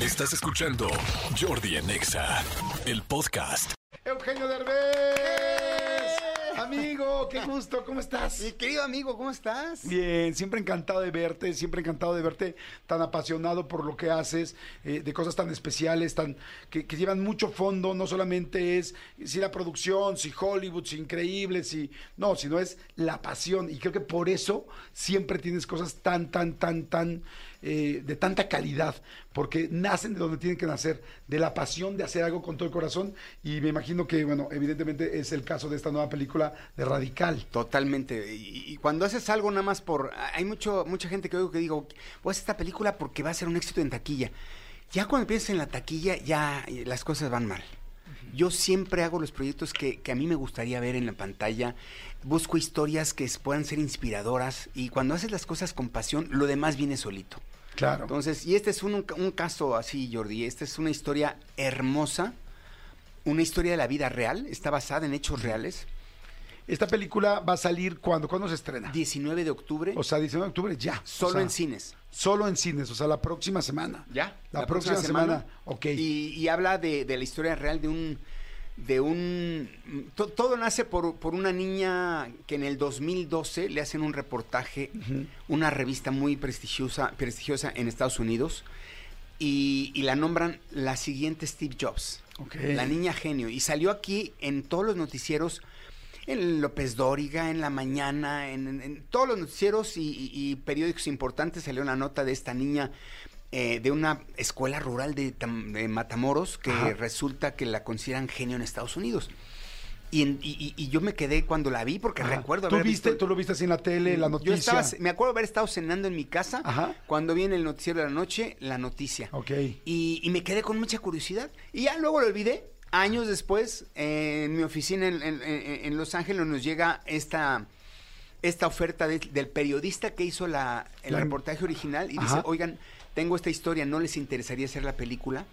Estás escuchando Jordi en Exa, el podcast. Eugenio Derbez. Amigo, qué gusto, ¿cómo estás? Mi querido amigo, ¿cómo estás? Bien, siempre encantado de verte, siempre encantado de verte tan apasionado por lo que haces, eh, de cosas tan especiales, tan que, que llevan mucho fondo, no solamente es si la producción, si Hollywood, si increíble, si no, sino es la pasión y creo que por eso siempre tienes cosas tan, tan, tan, tan eh, de tanta calidad, porque nacen de donde tienen que nacer, de la pasión de hacer algo con todo el corazón y me imagino que, bueno, evidentemente es el caso de esta nueva película de Radical. Totalmente. Y, y cuando haces algo nada más por... Hay mucho, mucha gente que oigo que digo, voy a hacer esta película porque va a ser un éxito en taquilla. Ya cuando empiezas en la taquilla, ya eh, las cosas van mal. Yo siempre hago los proyectos que, que, a mí me gustaría ver en la pantalla. Busco historias que puedan ser inspiradoras y cuando haces las cosas con pasión, lo demás viene solito. Claro. Entonces, y este es un, un caso así, Jordi. Esta es una historia hermosa, una historia de la vida real, está basada en hechos reales. Esta película va a salir cuando, ¿cuándo se estrena? 19 de octubre. O sea, 19 de octubre ya. Solo o sea, en cines. Solo en cines, o sea, la próxima semana. Ya. La, próxima, semana. ok. Y, y habla de, de, la historia real de un. De un. To, todo nace por, por, una niña que en el 2012 le hacen un reportaje, uh -huh. una revista muy prestigiosa, prestigiosa en Estados Unidos, y, y la nombran la siguiente Steve Jobs. Okay. La niña genio. Y salió aquí en todos los noticieros en López Dóriga, en la mañana, en, en, en todos los noticieros y, y, y, periódicos importantes salió una nota de esta niña eh, de una escuela rural de, de Matamoros que Ajá. resulta que la consideran genio en Estados Unidos. Y, y, y, yo me quedé cuando la vi porque Ajá. recuerdo ¿Tú haber viste, visto... tú lo viste así en la tele, la noticia. Yo estaba, me acuerdo haber estado cenando en mi casa Ajá. cuando vi en el noticiero de la noche la noticia. Ok. Y, y, me quedé con mucha curiosidad. Y ya luego lo olvidé. Años después, eh, en mi oficina en, en, en, Los Ángeles nos llega esta, esta oferta de, del periodista que hizo la, el la... reportaje original y Ajá. dice, oigan, tengo esta historia, ¿no les interesaría hacer la película?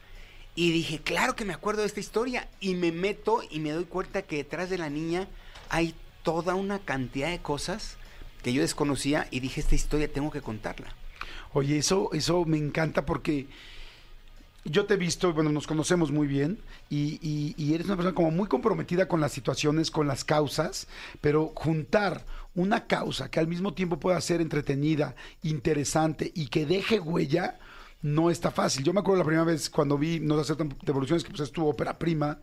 Y dije, claro que me acuerdo de esta historia. Y me meto y me doy cuenta que detrás de la niña hay toda una cantidad de cosas que yo desconocía y dije, esta historia tengo que contarla. Oye, eso, eso me encanta porque yo te he visto, bueno, nos conocemos muy bien y, y, y, eres una persona como muy comprometida con las situaciones, con las causas, pero juntar una causa que al mismo tiempo pueda ser entretenida, interesante y que deje huella, no está fácil. Yo me acuerdo la primera vez cuando vi No hacer devoluciones, que pues es tu ópera prima,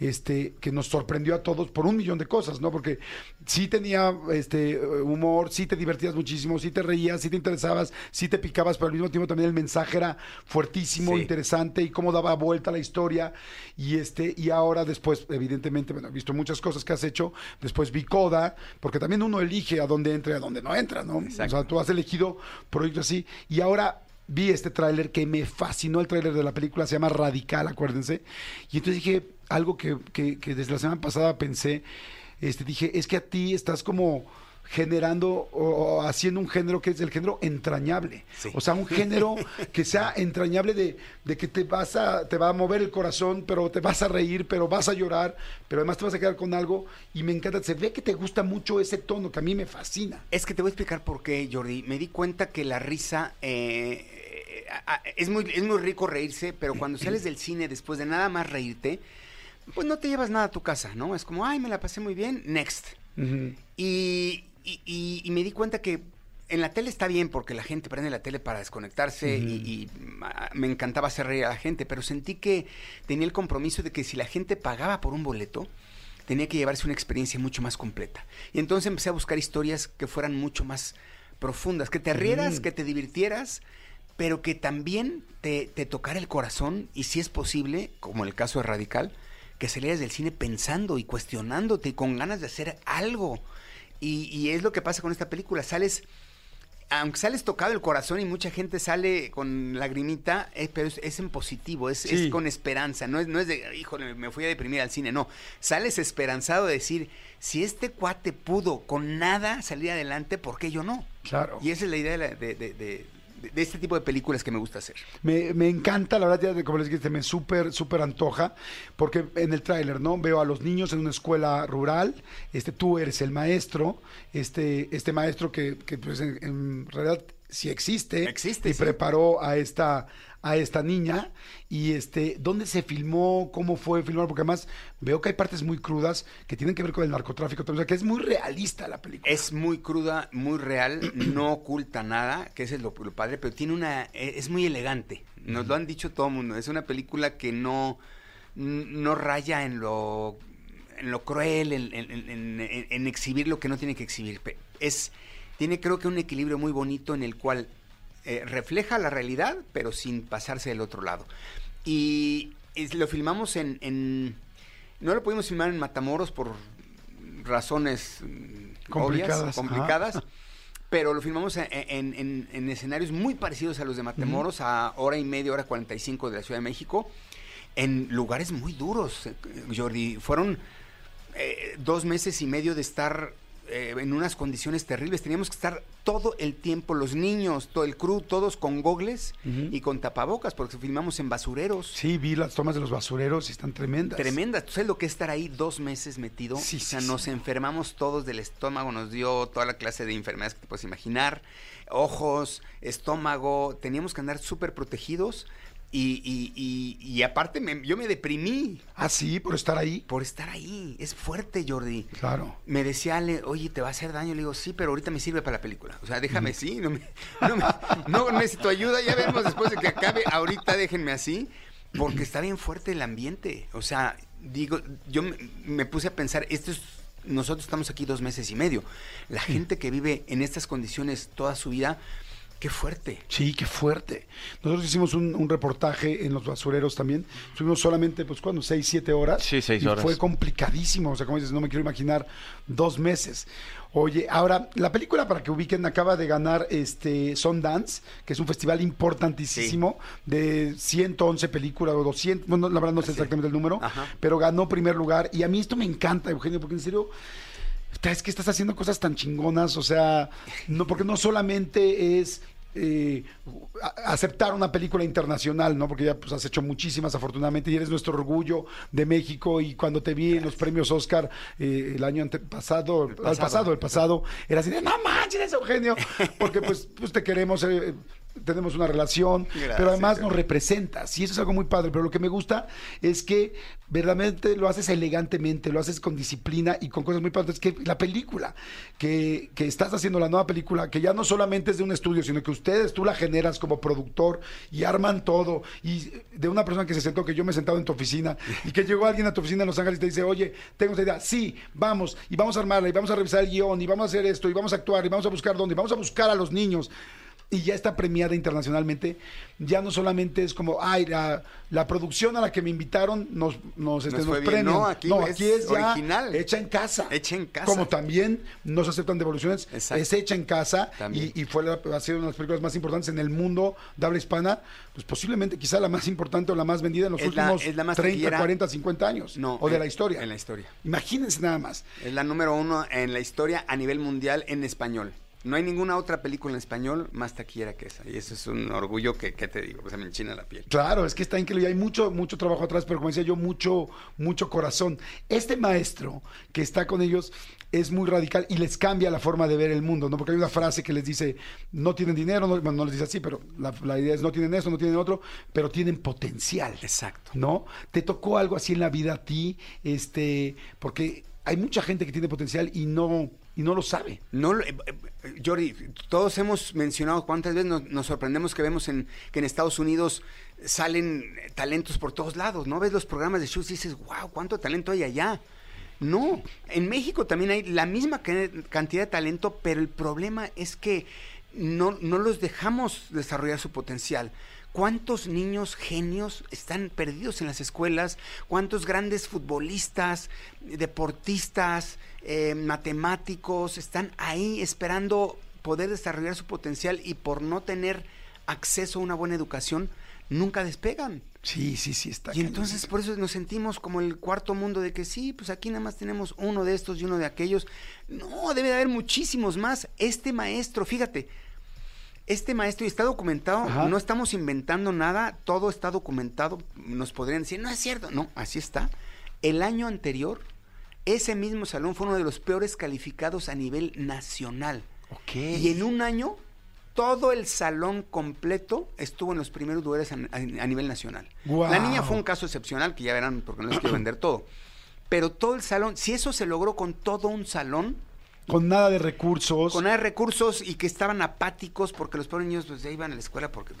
este, que nos sorprendió a todos por un millón de cosas, ¿no? Porque sí tenía este humor, sí te divertías muchísimo, sí te reías, sí te interesabas, sí te picabas, pero al mismo tiempo también el mensaje era fuertísimo, sí. interesante y cómo daba vuelta la historia. Y este, y ahora después, evidentemente, bueno, he visto muchas cosas que has hecho, después vi Coda, porque también uno elige a dónde entra y a dónde no entra, ¿no? Exacto. O sea, tú has elegido proyectos así, y ahora vi este tráiler que me fascinó el tráiler de la película, se llama Radical, acuérdense. Y entonces dije algo que, que, que, desde la semana pasada pensé, este, dije, es que a ti estás como generando o, haciendo un género que es el género entrañable. Sí. O sea, un género que sea entrañable de, de, que te vas a, te va a mover el corazón, pero te vas a reír, pero vas a llorar, pero además te vas a quedar con algo y me encanta, se ve que te gusta mucho ese tono que a mí me fascina. Es que te voy a explicar por qué, Jordi. Me di cuenta que la risa eh, es, muy, es muy rico reírse, pero cuando sales del cine después de nada más reírte, pues no te llevas nada a tu casa, ¿no? Es como, ay, me la pasé muy bien, next. Uh -huh. y, y, y, y, me di cuenta que en la tele está bien porque la gente prende la tele para desconectarse y, y, me encantaba hacer reír a la gente, pero sentí que tenía el compromiso de que si la gente pagaba por un boleto, tenía que llevarse una experiencia mucho más completa. Y entonces empecé a buscar historias que fueran mucho más profundas, que te rieras, que te divirtieras, pero que también te, te tocara el corazón y si es posible, como el caso de Radical, que salieras del cine pensando y cuestionándote y con ganas de hacer algo. Y, y, es lo que pasa con esta película. Sales, aunque sales tocado el corazón y mucha gente sale con lagrimita, eh, pero es, es, en positivo, es, sí. es, con esperanza. No es, no es de, híjole, me fui a deprimir al cine. No, sales esperanzado de decir, si este cuate pudo con nada salir adelante, ¿por qué yo no? Claro. Y esa es la idea de, de, de, de este tipo de películas que me gusta hacer. Me, me encanta, la verdad, ya, como les dije, me súper, súper antoja, porque en el tráiler, ¿no? Veo a los niños en una escuela rural, este, tú eres el maestro, este, este maestro que, que pues en, en realidad sí existe, existe y sí. preparó a esta a esta niña y este, ¿dónde se filmó? ¿Cómo fue filmar? Porque además veo que hay partes muy crudas que tienen que ver con el narcotráfico, o sea, que es muy realista la película. Es muy cruda, muy real, no oculta nada, que ese es lo, lo padre, pero tiene una, eh, es muy elegante. Nos lo han dicho todo el mundo. Es una película que no, no raya en lo, en lo cruel, en, en- en- en- en exhibir lo que no tiene que exhibir. Es, tiene creo que un equilibrio muy bonito en el cual eh, refleja la realidad, pero sin pasarse del otro lado. Y lo filmamos en, en- No lo pudimos filmar en Matamoros por razones mm, Complicadas, obvias, ajá. complicadas. Pero lo filmamos en, en- en- en escenarios muy parecidos a los de Matamoros, a hora y media, hora 45 de la Ciudad de México, en lugares muy duros, eh, Jordi. Fueron eh, dos meses y medio de estar eh, en unas condiciones terribles. Teníamos que estar todo el tiempo, los niños, todo el crew, todos con gogles y con tapabocas, porque filmamos en basureros. Sí, vi las tomas de los basureros y están tremendas. Tremendas. ¿Tú sabes lo que es estar ahí dos meses metido? Sí, o sea, sí, nos sí. enfermamos todos del estómago, nos dio toda la clase de enfermedades que te puedes imaginar. Ojos, estómago, teníamos que andar súper protegidos. Y, y- y- y aparte me- yo me deprimí Ah, sí, por estar ahí. por estar ahí. Es fuerte, Jordi. Claro. Me decía Ale, oye, ¿te va a hacer daño? Le digo, sí, pero ahorita me sirve para la película. O sea, déjame así, no, me- no, me- no necesito ayuda, ya veremos después de que acabe. Ahorita déjenme así, porque está bien fuerte el ambiente. O sea, digo, yo me, me puse a pensar, esto es, nosotros estamos aquí dos meses y medio. La gente que vive en estas condiciones toda su vida, qué fuerte. Sí, qué fuerte. Nosotros hicimos un, un reportaje en los basureros también. Estuvimos solamente, pues, ¿cuándo? Seis, siete horas. Sí, seis y horas. Fue complicadísimo. O sea, como dices, no me quiero imaginar dos meses. Oye, ahora, la película, para que ubiquen, acaba de ganar este Sundance, que es un festival importantísimo de 111 películas o 200, bueno, la verdad no sé Así. exactamente el número, Ajá. pero ganó primer lugar. Y a mí esto me encanta, Eugenio, porque en serio... Es que estás haciendo cosas tan chingonas, o sea, no, porque no solamente es eh, aceptar una película internacional, ¿no? Porque ya pues, has hecho muchísimas, afortunadamente, y eres nuestro orgullo de México. Y cuando te vi en los premios Oscar eh, el año antepasado, el pasado. pasado, el pasado, era así de, no manches, Eugenio, porque pues, pues te queremos. eh, tenemos una relación, Gracias, pero además nos representas y eso es algo muy padre, pero lo que me gusta es que verdaderamente lo haces elegantemente, lo haces con disciplina y con cosas muy padres, que la película que, que estás haciendo, la nueva película, que ya no solamente es de un estudio, sino que ustedes, tú la generas como productor y arman todo, y de una persona que se sentó, que yo me he sentado en tu oficina, y que llegó alguien a tu oficina en Los Ángeles y te dice, oye, tengo esta idea, sí, vamos, y vamos a armarla, y vamos a revisar el guion, y vamos a hacer esto, y vamos a actuar, y vamos a buscar dónde, y vamos a buscar a los niños y ya está premiada internacionalmente, ya no solamente es como, ay, la, la producción a la que me invitaron nos, nos, este, Nos nos fue bien. premian. No, aquí es es ya original. hecha en casa. Hecha en casa. Como también no se aceptan devoluciones, Exacto. es hecha en casa y, y fue la, ha sido una de las películas más importantes en el mundo de habla hispana, pues posiblemente quizá la más importante o la más vendida en los Es la- últimos la más 30, taquillera. 40, 50 años. No, o de en- la historia. en la historia. Imagínense nada más. Es la número uno en la historia a nivel mundial en español. No hay ninguna otra película en español más taquillera que esa. Y eso es un orgullo que, ¿qué te digo? Pues se me enchina la piel. Claro, es que está increíble. Hay mucho, mucho trabajo atrás, pero como decía yo, mucho, mucho corazón. Este maestro que está con ellos es muy radical y les cambia la forma de ver el mundo, ¿no? Porque hay una frase que les dice, no tienen dinero, no, bueno, no les dice así, pero la, la idea es no tienen eso, no tienen otro, pero tienen potencial. Exacto. ¿No? ¿Te tocó algo así en la vida a ti? Este, porque hay mucha gente que tiene potencial y no, y no lo sabe. No, eh, eh, Jordi, todos hemos mencionado cuántas veces nos, sorprendemos que vemos en, que en Estados Unidos salen talentos por todos lados, ¿no? Ves los programas de shows y dices, wow, cuánto talento hay allá. No, en México también hay la misma ca- cantidad de talento, pero el problema es que no, no los dejamos desarrollar su potencial. ¿Cuántos niños genios están perdidos en las escuelas? ¿Cuántos grandes futbolistas, deportistas, eh, matemáticos están ahí esperando poder desarrollar su potencial y por no tener acceso a una buena educación, nunca despegan? Sí, sí, sí, está. Y entonces por eso nos sentimos como el cuarto mundo de que sí, pues aquí nada más tenemos uno de estos y uno de aquellos. No, debe de haber muchísimos más. Este maestro, fíjate, este maestro y está documentado, Ajá. no estamos inventando nada, todo está documentado. Nos podrían decir, no es cierto, no, así está. El año anterior, ese mismo salón fue uno de los peores calificados a nivel nacional. Ok. Y en un año todo el salón completo estuvo en los primeros lugares a, a- a nivel nacional. Guau. La niña fue un caso excepcional, que ya verán, porque no les quiero vender todo. Pero todo el salón, si eso se logró con todo un salón, Con nada de recursos. con nada de recursos y que estaban apáticos porque los pobres niños pues, ya iban a la escuela porque,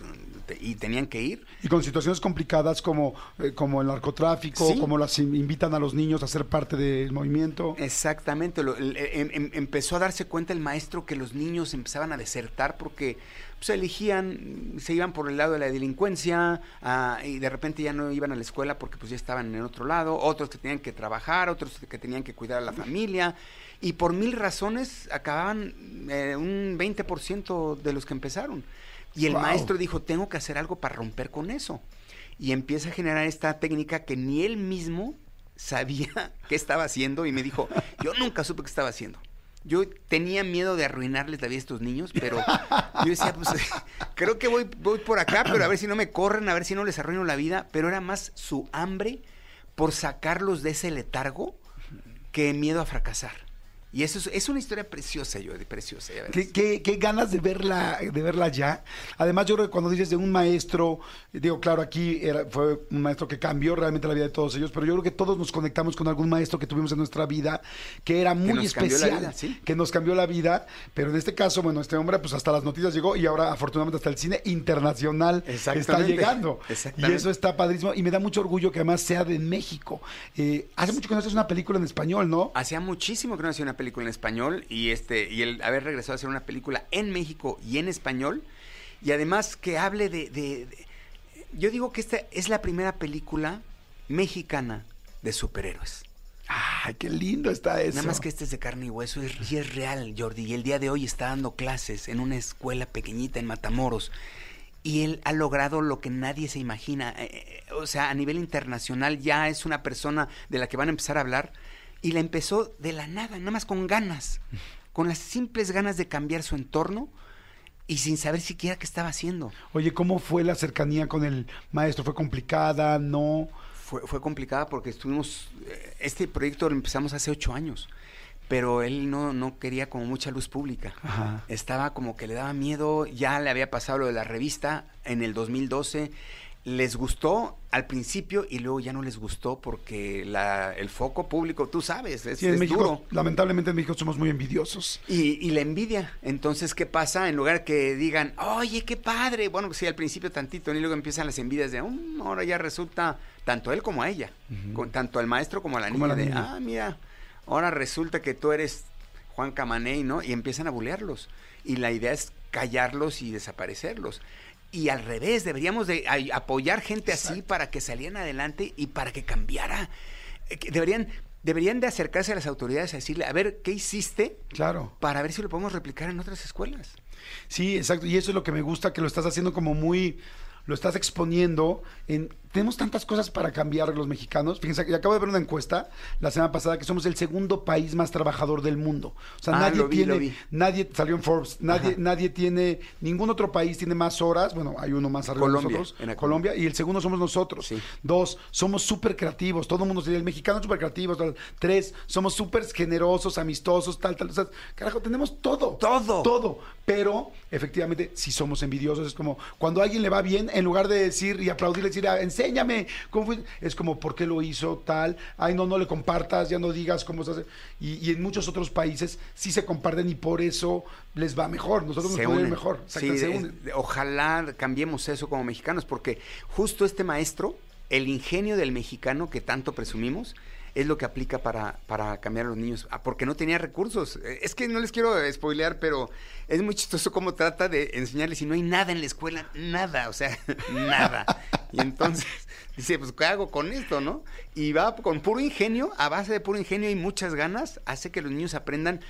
te- y tenían que ir. Y con situaciones complicadas como, eh, como el narcotráfico, Sí. como las in- invitan a los niños a ser parte del movimiento. Exactamente, lo- el- em- em- empezó a darse cuenta el maestro que los niños empezaban a desertar porque pues, elegían, se iban por el lado de la delincuencia ah, y de repente ya no iban a la escuela porque pues ya estaban en otro lado, otros que tenían que trabajar, otros que tenían que cuidar a la familia y por mil razones acababan eh, un 20% de los que empezaron. Y el Wow. maestro dijo, tengo que hacer algo para romper con eso. Y empieza a generar esta técnica que ni él mismo sabía qué estaba haciendo y me dijo, yo nunca supe qué estaba haciendo. Yo tenía miedo de arruinarles la vida a estos niños, pero yo decía, pues creo que voy, voy por acá, pero a ver si no me corren, a ver si no les arruino la vida, pero era más su hambre por sacarlos de ese letargo que miedo a fracasar. Y eso es, es una historia preciosa, yo, preciosa. ya. ¿Qué, qué- qué ganas de verla, de verla ya. Además, yo creo que cuando dices de un maestro, digo, claro, aquí era, fue un maestro que cambió realmente la vida de todos ellos, pero yo creo que todos nos conectamos con algún maestro que tuvimos en nuestra vida, que era muy especial, vida, sí. que nos cambió la vida, pero en este caso, bueno, este hombre pues hasta las noticias llegó y ahora afortunadamente hasta el cine internacional está Exactamente. llegando. Y eso está padrísimo y me da mucho orgullo que además sea de México. Eh, hace mucho que no haces una película en español, ¿no? Hacía muchísimo que no hacía una película en español y este y el haber regresado a hacer una película en México y en español y además que hable de, de- de- yo digo que esta es la primera película mexicana de superhéroes. Ay, qué lindo está eso. Nada más que este es de carne y hueso y es- y es real, Jordi. Y el día de hoy está dando clases en una escuela pequeñita en Matamoros. Y él ha logrado lo que nadie se imagina. Eh, eh, o sea, a nivel internacional ya es una persona de la que van a empezar a hablar. Y la empezó de la nada, nada más con ganas. Con las simples ganas de cambiar su entorno y sin saber siquiera qué estaba haciendo. Oye, ¿cómo fue la cercanía con el maestro? ¿Fue complicada? ¿No? Fue, fue complicada porque estuvimos, eh, este proyecto lo empezamos hace ocho años, pero él no, no quería como mucha luz pública. Ajá. Estaba como que le daba miedo, ya le había pasado lo de la revista en el 2012, les gustó al principio y luego ya no les gustó porque la, el foco público, tú sabes, es, Sí, en es México, duro. lamentablemente en México somos muy envidiosos. Y, y la envidia. Entonces, ¿qué pasa? En lugar que digan, oye, qué padre. Bueno, pues sí, al principio tantito, y luego empiezan las envidias de, "Mm, ahora ya resulta, tanto él como a ella, con, tanto al maestro como a la Como niña, la de, ah, mira, ahora resulta que tú eres Juan Camaney, ¿no? Y empiezan a bulearlos. Y la idea es callarlos y desaparecerlos. Y al revés, deberíamos de apoyar gente así para que salieran adelante y para que cambiara. Eh, Deberían, deberían de acercarse a las autoridades a decirle, a ver, ¿qué hiciste? Claro. para ver si lo podemos replicar en otras escuelas. Sí, exacto. Y eso es lo que me gusta, que lo estás haciendo como muy, lo estás exponiendo. En, tenemos tantas cosas para cambiar los mexicanos. Fíjense, acabo de ver una encuesta la semana pasada que somos el segundo país más trabajador del mundo. O sea, Ah, nadie vi, tiene, nadie salió en Forbes, nadie, Ajá. nadie tiene, ningún otro país tiene más horas. Bueno, hay uno más arriba Colombia, de nosotros, en Colombia, y el segundo somos nosotros. Sí. Dos, somos súper creativos. Todo el mundo dice, el mexicano es súper creativo. tal. Tres, somos súper generosos, amistosos, tal, tal. O sea, carajo, tenemos todo. Todo. Todo. Pero, efectivamente, si somos envidiosos, es como cuando a alguien le va bien, en lugar de decir y aplaudirle, decir, "Ah, enséñame, ¿cómo fue? Es como, ¿por qué lo hizo tal? Ay, no, no le compartas, ya no digas cómo se hace. Y, y en muchos otros países sí se comparten y por eso les va mejor. Nosotros nos puede ir mejor. Sí, es- ojalá cambiemos eso como mexicanos, porque justo este maestro, el ingenio del mexicano que tanto presumimos, es lo que aplica para, para cambiar a los niños, ah, porque no tenía recursos. Eh, Es que no les quiero spoilear, pero es muy chistoso cómo trata de enseñarles y no hay nada en la escuela, nada, o sea, nada. Y entonces dice, pues, ¿qué hago con esto, no? Y va con puro ingenio, a base de puro ingenio y muchas ganas, hace que los niños aprendan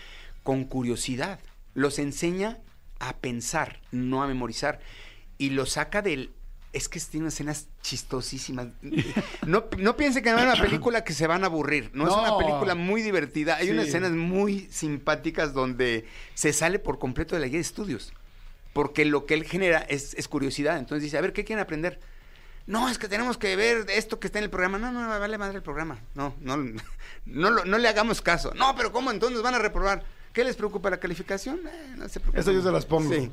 con curiosidad. Los enseña a pensar, no a memorizar. Y los saca del... Es que tiene escenas chistosísimas. No, no piense que no es una película que se van a aburrir. No, es una película muy divertida. Hay Sí. unas escenas muy simpáticas donde se sale por completo de la guía de estudios. Porque lo que él genera es, es curiosidad. Entonces dice, a ver, ¿qué quieren aprender? No, es que tenemos que ver esto que está en el programa. No, no, vale madre el programa. No, no, no, no le hagamos caso. No, pero ¿cómo entonces van a reprobar? ¿Qué les preocupa la calificación? Eh, no se preocupen. Eso yo se las pongo. Sí.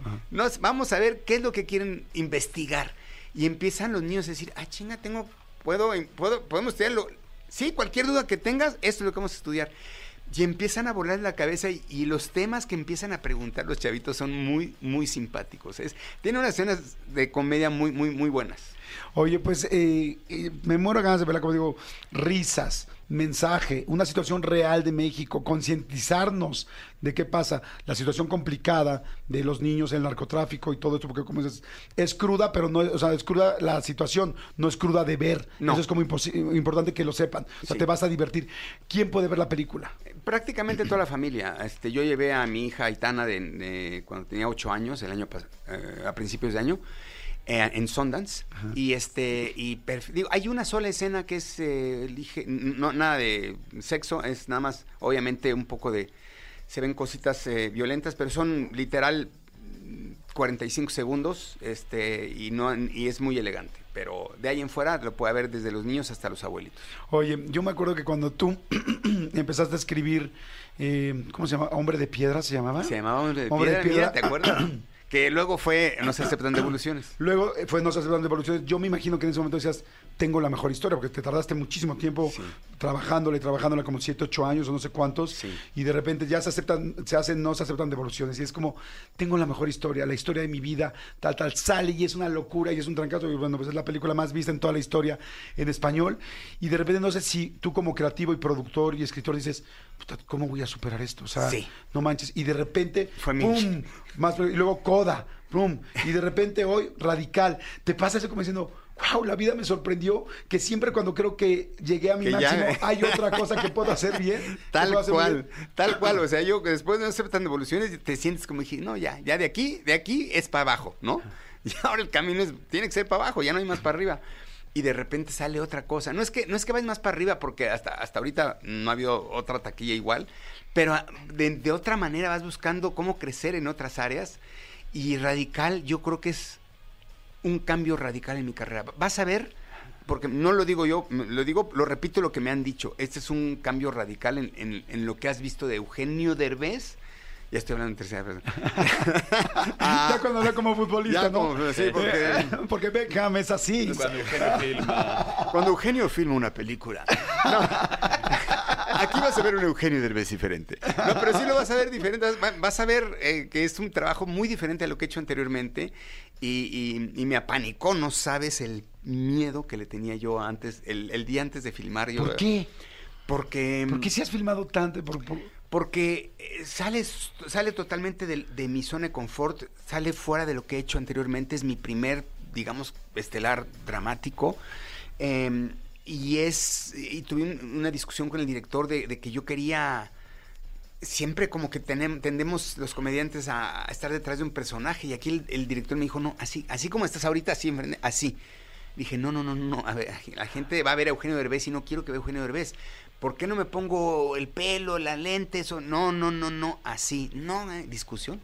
Vamos a ver qué es lo que quieren investigar. Y empiezan los niños a decir, ah, chinga, tengo, puedo, puedo, podemos estudiarlo. Sí, cualquier duda que tengas, esto es lo que vamos a estudiar. Y empiezan a volar la cabeza y, y los temas que empiezan a preguntar los chavitos son muy, muy simpáticos. Es, tiene unas escenas de comedia muy, muy, muy buenas. Oye, pues eh, eh, me muero ganas de verla, como digo, risas, mensaje, una situación real de México, concientizarnos de qué pasa, la situación complicada de los niños, el narcotráfico y todo esto, porque como dices, es cruda, pero no, o sea, es cruda la situación, no es cruda de ver. No. Eso es como importante que lo sepan. O sea, Sí. te vas a divertir. ¿Quién puede ver la película? Prácticamente toda la familia. Este, yo llevé a mi hija Aitana de, de cuando tenía ocho años, el año eh, a principios de año, eh, en Sundance. Y este, y digo, hay una sola escena que es eh, no nada de sexo, es nada más, obviamente, un poco de, se ven cositas eh, violentas, pero son literal mm, 45 segundos, este, y no, y es muy elegante. Pero de ahí en fuera lo puede ver desde los niños hasta los abuelitos. Oye, yo me acuerdo que cuando tú empezaste a escribir, eh, ¿cómo se llama? Hombre de Piedra se llamaba. Se llamaba Hombre de Hombre de Piedra, mira, Piedra. ¿te acuerdas? Que luego fue No se aceptan devoluciones. Luego eh, fue No se aceptan devoluciones. Yo me imagino que en ese momento decías, tengo la mejor historia, porque te tardaste muchísimo tiempo Sí. trabajándole, trabajándola como 7, 8 años o no sé cuántos. Sí. Y de repente ya se aceptan, se hacen, no se aceptan devoluciones. Y es como, tengo la mejor historia, la historia de mi vida, tal, tal, sale y es una locura y es un trancazo. Y bueno, pues es la película más vista en toda la historia en español. Y de repente no sé si tú como creativo y productor y escritor dices, "Puta, ¿cómo voy a superar esto? O sea, Sí. no manches. Y de repente, Fue mi- ¡pum! Más, y luego Coda, ¡pum! Y de repente hoy, Radical. Te pasa eso como diciendo, wow, la vida me sorprendió, que siempre cuando creo que llegué a mi Que ya- máximo, hay otra cosa que puedo hacer bien. Tal hacer cual, bien. tal cual. O sea, yo que después de no aceptan devoluciones, te sientes como dije, no, ya, ya de aquí, de aquí es para abajo, ¿no? Y ahora el camino es, tiene que ser para abajo, ya no hay más para arriba. Y de repente sale otra cosa. No es que, no es que vayas más para arriba, porque hasta, hasta ahorita no ha habido otra taquilla igual, pero ah, de, de otra manera vas buscando cómo crecer en otras áreas. Y radical, yo creo que es un cambio radical en mi carrera. Vas a ver, porque no lo digo yo, lo digo, lo repito lo que me han dicho. Este es un cambio radical en, en- en lo que has visto de Eugenio Derbez. Ya estoy hablando en tercera persona. Ah, ya cuando habla como futbolista, ya ¿no? como- sí, porque- porque Beckham es así. Cuando Eugenio filma. Cuando Eugenio filma una película. No. Aquí vas a ver un Eugenio Derbez diferente. No, pero sí lo vas a ver diferente. Vas- Vas a ver eh, que es un trabajo muy diferente a lo que he hecho anteriormente. Y, y- y me apanicó, no sabes el miedo que le tenía yo antes, el, el día antes de filmar. Yo, ¿Por qué? Porque, ¿Por qué si has filmado tanto? Por- por- porque eh, sale, sale totalmente de, de mi zona de confort, sale fuera de lo que he hecho anteriormente. Es mi primer, digamos, estelar dramático. Eh, y es. Y tuve un- una discusión con el director de, de que yo quería. Siempre como que tendemos los comediantes a, a estar detrás de un personaje. Y aquí el, el director me dijo, no, así, así como estás ahorita, así, así. Dije, no, no, no, no, a ver, la gente va a ver a Eugenio Derbez y no quiero que vea a Eugenio Derbez. ¿Por qué no me pongo el pelo, las lentes? O, no, no, no, no, así. No, eh, discusión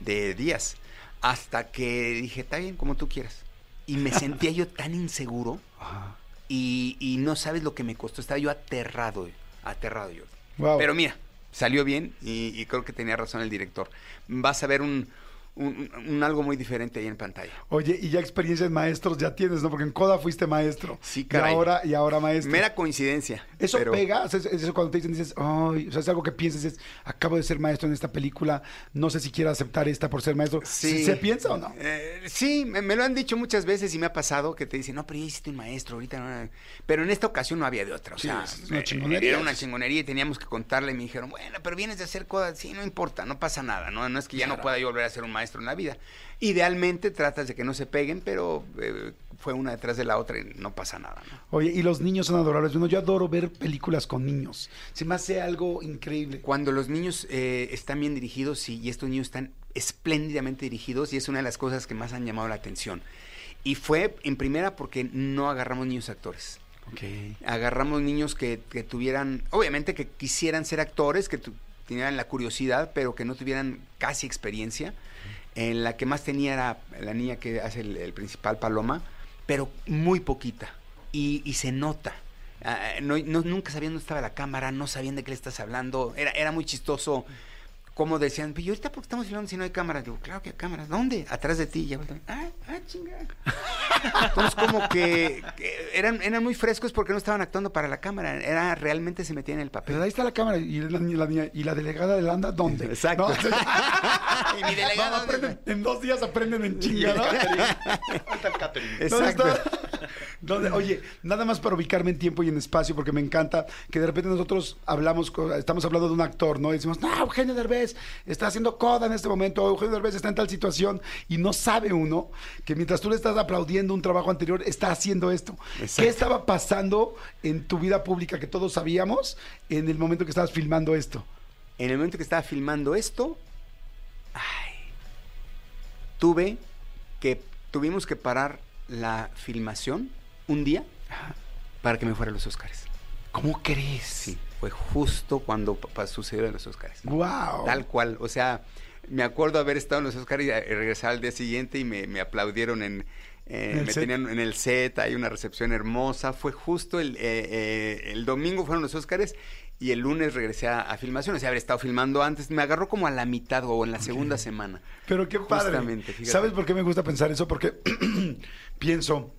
de días. Hasta que dije, está bien, como tú quieras. Y me sentía yo tan inseguro y, y no sabes lo que me costó. Estaba yo aterrado, aterrado yo. Wow. Pero mira, salió bien y, y creo que tenía razón el director. Vas a ver un, un- un algo muy diferente ahí en pantalla. Oye, y ya experiencia en maestros ya tienes, ¿no? Porque en Coda fuiste maestro. Sí, Y caray. ahora, y ahora maestro. Mera coincidencia. Eso pero- pega, o sea, eso cuando te dicen, dices, ay, o sea, es algo que piensas, es, acabo de ser maestro en esta película, no sé si quiero aceptar esta por ser maestro. Sí. ¿Se piensa o no? Eh, sí, me, me lo han dicho muchas veces y me ha pasado que te dicen, no, pero ya hiciste un maestro, ahorita no. Pero en esta ocasión no había de otra. O Sí, sea, es una chingonería. era una chingonería y teníamos que contarle. Y me dijeron, bueno, pero vienes de hacer cosas. Sí, no importa, no pasa nada. No, no es que ya no pueda yo volver a ser un maestro en la vida. Idealmente tratas de que no se peguen, pero eh, fue una detrás de la otra y no pasa nada. ¿no? Oye, y los niños son adorables. Bueno, yo adoro ver películas con niños. Se me hace algo increíble. Cuando los niños eh, están bien dirigidos sí, y estos niños están espléndidamente dirigidos y es una de las cosas que más han llamado la atención. Y fue en primera porque no agarramos niños actores. Ok. Agarramos niños que, que tuvieran, obviamente que quisieran ser actores, que tu- tuvieran la curiosidad, pero que no tuvieran casi experiencia. En la que más tenía era la niña que hace el, principal Paloma, pero muy poquita. Y, y se nota. Ah, no- nunca sabían dónde estaba la cámara, no sabían de qué le estás hablando. Era, era muy chistoso como decían, "Pero, ¿y ahorita por qué estamos filmando si no hay cámaras? Digo, claro que hay cámaras. ¿Dónde? Atrás de ti. Ya ah, ah, chinga. Entonces, como que, que eran, eran muy frescos porque no estaban actuando para la cámara. Era realmente se metían en el Pero papel. ahí está la cámara y la, y la y la delegada de Landa, ¿dónde? Exacto. ¿No? y mi. No, aprenden- en dos días aprenden en chinga, ¿no? El catering. ¿Dónde Exacto. Oye, nada más para ubicarme en tiempo y en espacio, porque me encanta que de repente nosotros hablamos, estamos hablando de un actor, ¿no? Y decimos, no, Eugenio Derbez está haciendo coda en este momento, Eugenio Derbez está en tal situación, y no sabe uno que mientras tú le estás aplaudiendo un trabajo anterior, está haciendo esto. Exacto. ¿Qué estaba pasando en tu vida pública que todos sabíamos en el momento que estabas filmando esto? En el momento que estaba filmando esto, ay, tuve que, tuvimos que parar la filmación un día para que me fuera a los Óscares. ¿Cómo crees? Sí, fue justo cuando sucedieron los Óscares. Wow. Tal cual, o sea, me acuerdo haber estado en los Óscares y eh, regresar al día siguiente y me, me aplaudieron en... eh, ¿En el me set? tenían en el set, hay una recepción hermosa. Fue justo el, eh, eh, el domingo fueron los Óscares y el lunes regresé a, a filmación. O sea, haber estado filmando antes. Me agarró como a la mitad o en la segunda semana. Pero qué padre. Justamente. ¿Sabes por qué me gusta pensar eso? Porque pienso,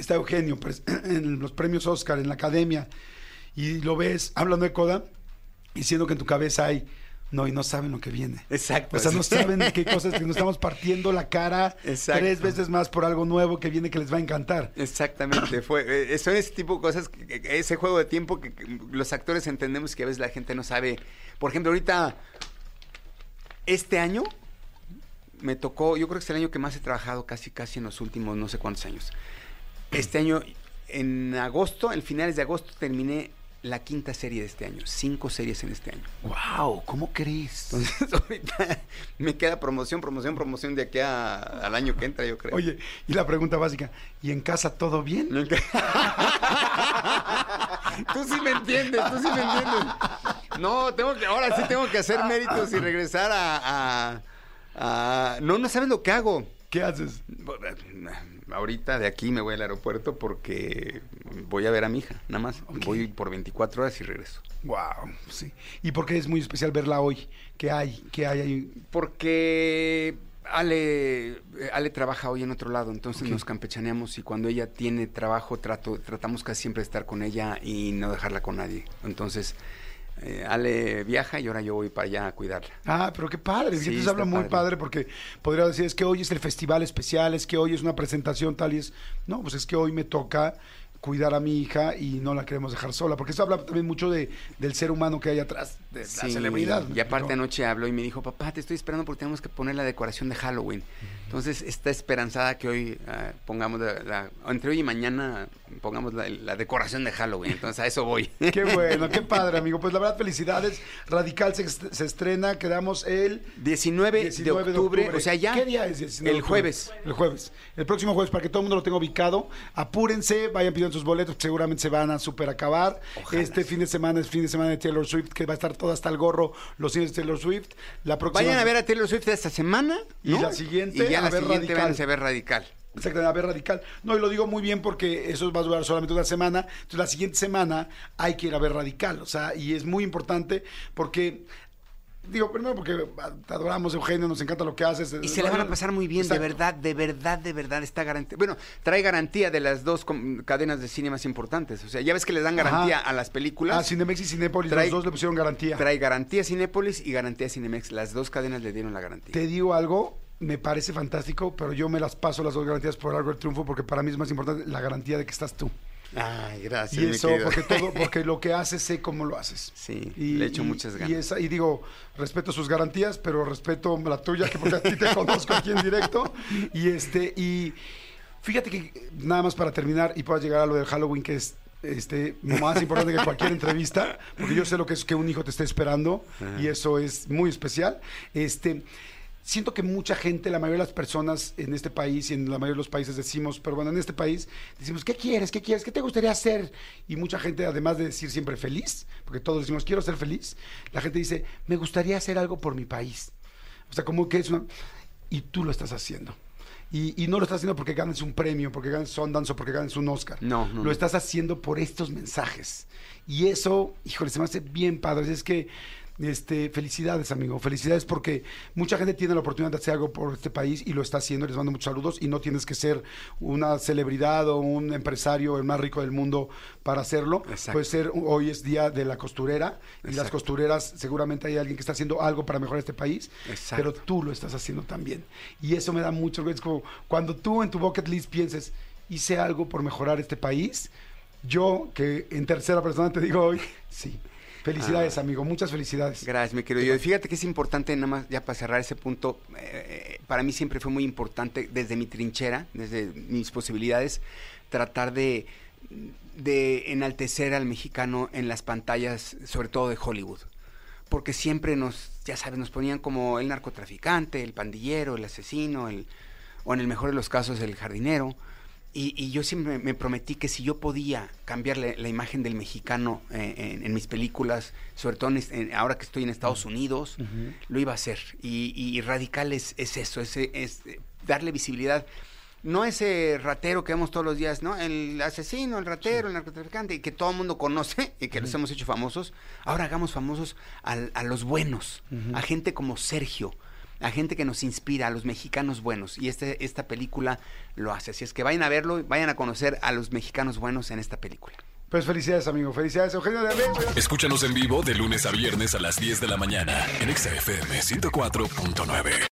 está Eugenio en los premios Oscar, en la academia, y lo ves hablando de coda, diciendo que en tu cabeza hay, no, y no saben lo que viene. Exacto. O sea, no saben qué cosas que nos estamos partiendo la cara Exacto. tres veces más por algo nuevo que viene que les va a encantar. Exactamente, fue, eh, son ese tipo de cosas, ese juego de tiempo que los actores entendemos que a veces la gente no sabe. Por ejemplo, ahorita, este año me tocó, yo creo que es el año que más he trabajado casi, casi en los últimos no sé cuántos años. Este año, en agosto, en finales de agosto, terminé la quinta serie de este año, cinco series en este año. ¡Wow! ¿Cómo crees? Entonces, ahorita me queda promoción, promoción, promoción de aquí a- al año que entra, yo creo. Oye, y la pregunta básica, ¿y en casa todo bien? No, tú sí me entiendes, tú sí me entiendes. No, tengo que, ahora sí tengo que hacer méritos y regresar a, a- a- No, no sabes lo que hago. ¿Qué haces? Ahorita de aquí me voy al aeropuerto porque voy a ver a mi hija, nada más. Voy por 24 horas y regreso. Wow, sí. ¿Y por qué es muy especial verla hoy? ¿Qué hay? ¿Qué hay ahí? Porque Ale, Ale trabaja hoy en otro lado, entonces nos campechaneamos y cuando ella tiene trabajo trato, tratamos casi siempre de estar con ella y no dejarla con nadie. Entonces eh, Ale viaja y ahora yo voy para allá a cuidarla. Ah, pero qué padre. Sí, habla muy padre. padre porque podría decir, es que hoy es el festival especial, es que hoy es una presentación tal y es... No, pues es que hoy me toca cuidar a mi hija y no la queremos dejar sola, porque eso habla también mucho de, del ser humano que hay atrás de la Sí, celebridad. ¿me Y aparte anoche habló y me dijo, papá, te estoy esperando porque tenemos que poner la decoración de Halloween. Entonces está esperanzada que hoy ah, pongamos la, la- entre hoy y mañana pongamos la, la decoración de Halloween. Entonces a eso voy. Qué bueno, qué padre, amigo. Pues la verdad, felicidades. Radical se, est- se estrena, quedamos el 19, 19 de, octubre, o sea, ya. ¿Qué día es 19 de El jueves. El jueves. El próximo jueves, para que todo el mundo lo tenga ubicado. Apúrense, vayan pidiendo sus boletos, seguramente se van a super acabar. Ojalá. Este fin de semana es fin de semana de Taylor Swift, que va a estar todo hasta el gorro los cines de Taylor Swift. La próxima. Vayan a ver a Taylor Swift esta semana. Y la siguiente Y ya a la ver siguiente Radical. váyanse a ver radical. Exactamente, a ver radical. No, y lo digo muy bien porque eso va a durar solamente una semana. Entonces, la siguiente semana hay que ir a ver radical. O sea, y es muy importante porque. Digo, primero porque te adoramos, Eugenio, nos encanta lo que haces. Y se la van a pasar muy bien, Exacto. de verdad, de verdad, de verdad, está garantía. Bueno, trae garantía de las dos cadenas de cine más importantes. O sea, ya ves que les dan garantía Ajá. a las películas. Ah, Cinemex y Cinépolis, Trae- los dos le pusieron garantía. Trae garantía Cinépolis y garantía Cinemex. Las dos cadenas le dieron la garantía. Te digo algo, me parece fantástico, pero yo me las paso las dos garantías por algo el triunfo porque para mí es más importante la garantía de que estás tú. Ay, gracias. y eso, porque todo, porque lo que haces sé cómo lo haces. Sí, Y, le echo muchas ganas. Y, esa- y digo, respeto sus garantías, pero respeto la tuya, que porque a ti te conozco aquí en directo. Y este, y fíjate que nada más para terminar y puedas llegar a lo del Halloween, que es este más importante que cualquier entrevista, porque yo sé lo que es que un hijo te esté esperando, y eso es muy especial. Este. Siento que mucha gente, la mayoría de las personas en este país y en la mayoría de los países decimos, pero bueno, en este país decimos, ¿qué quieres? ¿Qué quieres? ¿Qué te gustaría hacer? Y mucha gente, además de decir siempre feliz, porque todos decimos, quiero ser feliz, la gente dice, me gustaría hacer algo por mi país. O sea, como que es una... Y tú lo estás haciendo. Y, y no lo estás haciendo porque ganes un premio, porque ganes Sundance o porque ganes un Oscar. No, no, Lo estás haciendo por estos mensajes. Y eso, híjole, se me hace bien padre. Es que Este, felicidades, amigo. Felicidades porque mucha gente tiene la oportunidad de hacer algo por este país y lo está haciendo. Les mando muchos saludos y no tienes que ser una celebridad o un empresario el más rico del mundo para hacerlo. Exacto. Puede ser, hoy es día de la costurera y las costureras seguramente hay alguien que está haciendo algo para mejorar este país, Exacto. pero tú lo estás haciendo también. Y eso me da mucho orgullo. Es como cuando tú en tu bucket list pienses, hice algo por mejorar este país, yo que en tercera persona te digo hoy, sí. Felicidades, Ah. amigo. Muchas felicidades. Gracias, mi querido. Yo, fíjate que es importante, nada más ya para cerrar ese punto, eh, para mí siempre fue muy importante desde mi trinchera, desde mis posibilidades, tratar de, de enaltecer al mexicano en las pantallas, sobre todo de Hollywood. Porque siempre nos, ya sabes, nos ponían como el narcotraficante, el pandillero, el asesino, el, o en el mejor de los casos el jardinero. Y, y yo siempre me prometí que si yo podía cambiar la, la imagen del mexicano eh, en, en mis películas, sobre todo en ahora que estoy en Estados Unidos, lo iba a hacer. Y, y Radical es, es eso, es, es darle visibilidad. No ese ratero que vemos todos los días, ¿no? El asesino, el ratero, el narcotraficante, que todo el mundo conoce y que los hemos hecho famosos. Ahora hagamos famosos al- a los buenos, a gente como Sergio, a gente que nos inspira, a los mexicanos buenos. Y este, esta película lo hace. Así es que vayan a verlo, y vayan a conocer a los mexicanos buenos en esta película. Pues felicidades, amigo. Felicidades, Eugenio de Escúchanos en vivo de lunes a viernes a las 10 de la mañana en Exa FM 104.9.